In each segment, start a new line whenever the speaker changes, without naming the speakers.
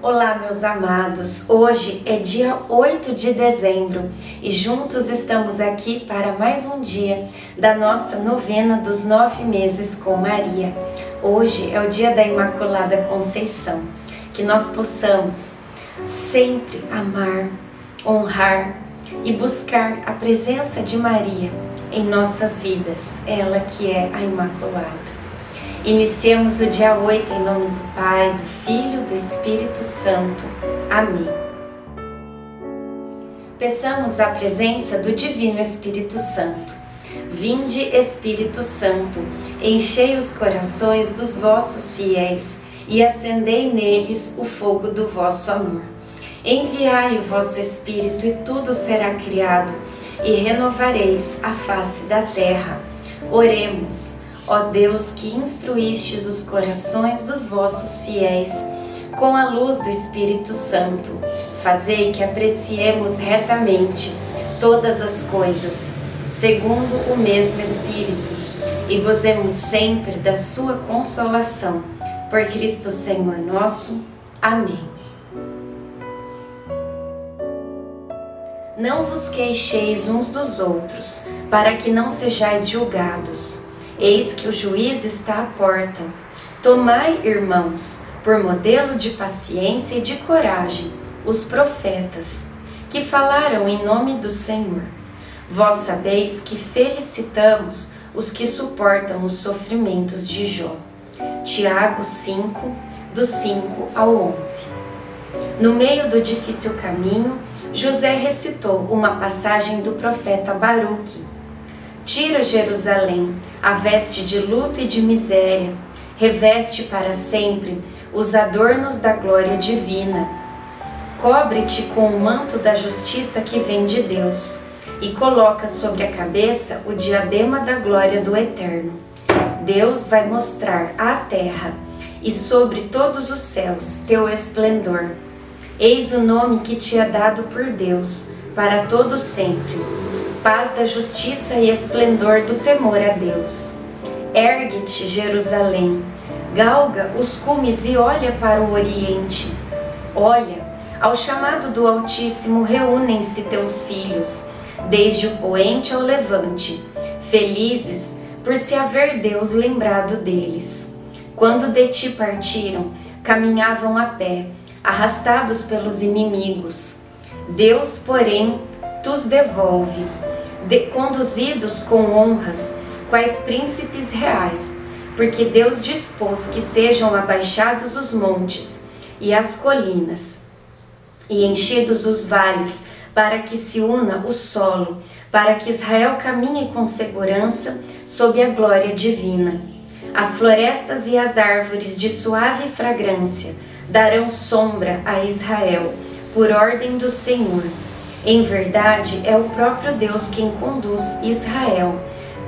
Olá, meus amados. Hoje é dia 8 de dezembro e juntos estamos aqui para mais um dia da nossa novena dos nove meses com Maria. Hoje é o dia da Imaculada Conceição. Que nós possamos sempre amar, honrar e buscar a presença de Maria em nossas vidas, ela que é a Imaculada. Iniciemos o dia 8 em nome do Pai, do Filho, do Espírito Santo. Amém. Peçamos a presença do Divino Espírito Santo. Vinde, Espírito Santo, enchei os corações dos vossos fiéis e acendei neles o fogo do vosso amor. Enviai o vosso Espírito e tudo será criado, e renovareis a face da terra. Oremos. Ó Deus que instruístes os corações dos vossos fiéis com a luz do Espírito Santo, fazei que apreciemos retamente todas as coisas, segundo o mesmo Espírito, e gozemos sempre da sua consolação. Por Cristo Senhor nosso. Amém. Não vos queixeis uns dos outros, para que não sejais julgados. Eis que o juiz está à porta. Tomai, irmãos, por modelo de paciência e de coragem, os profetas, que falaram em nome do Senhor. Vós sabeis que felicitamos os que suportam os sofrimentos de Jó. Tiago 5, do 5 ao 11. No meio do difícil caminho, José recitou uma passagem do profeta Baruque Tira Jerusalém a veste de luto e de miséria, reveste para sempre os adornos da glória divina. Cobre-te com o manto da justiça que vem de Deus e coloca sobre a cabeça o diadema da glória do Eterno. Deus vai mostrar à terra e sobre todos os céus teu esplendor. Eis o nome que te é dado por Deus para todo sempre paz da justiça e esplendor do temor a Deus. Ergue-te, Jerusalém, galga os cumes e olha para o oriente. Olha, ao chamado do Altíssimo reúnem-se teus filhos, desde o poente ao levante, felizes por se haver Deus lembrado deles. Quando de ti partiram, caminhavam a pé, arrastados pelos inimigos. Deus, porém, tus devolve de, conduzidos com honras, quais príncipes reais, porque Deus dispôs que sejam abaixados os montes e as colinas, e enchidos os vales, para que se una o solo, para que Israel caminhe com segurança sob a glória divina. As florestas e as árvores de suave fragrância darão sombra a Israel, por ordem do Senhor em verdade, é o próprio Deus quem conduz Israel,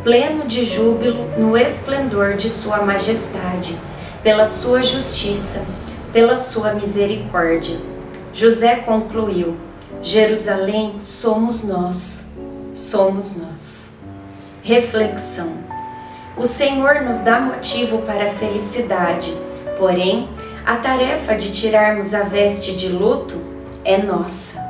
pleno de júbilo no esplendor de Sua majestade, pela Sua justiça, pela Sua misericórdia. José concluiu: Jerusalém somos nós, somos nós. Reflexão: O Senhor nos dá motivo para a felicidade, porém, a tarefa de tirarmos a veste de luto é nossa.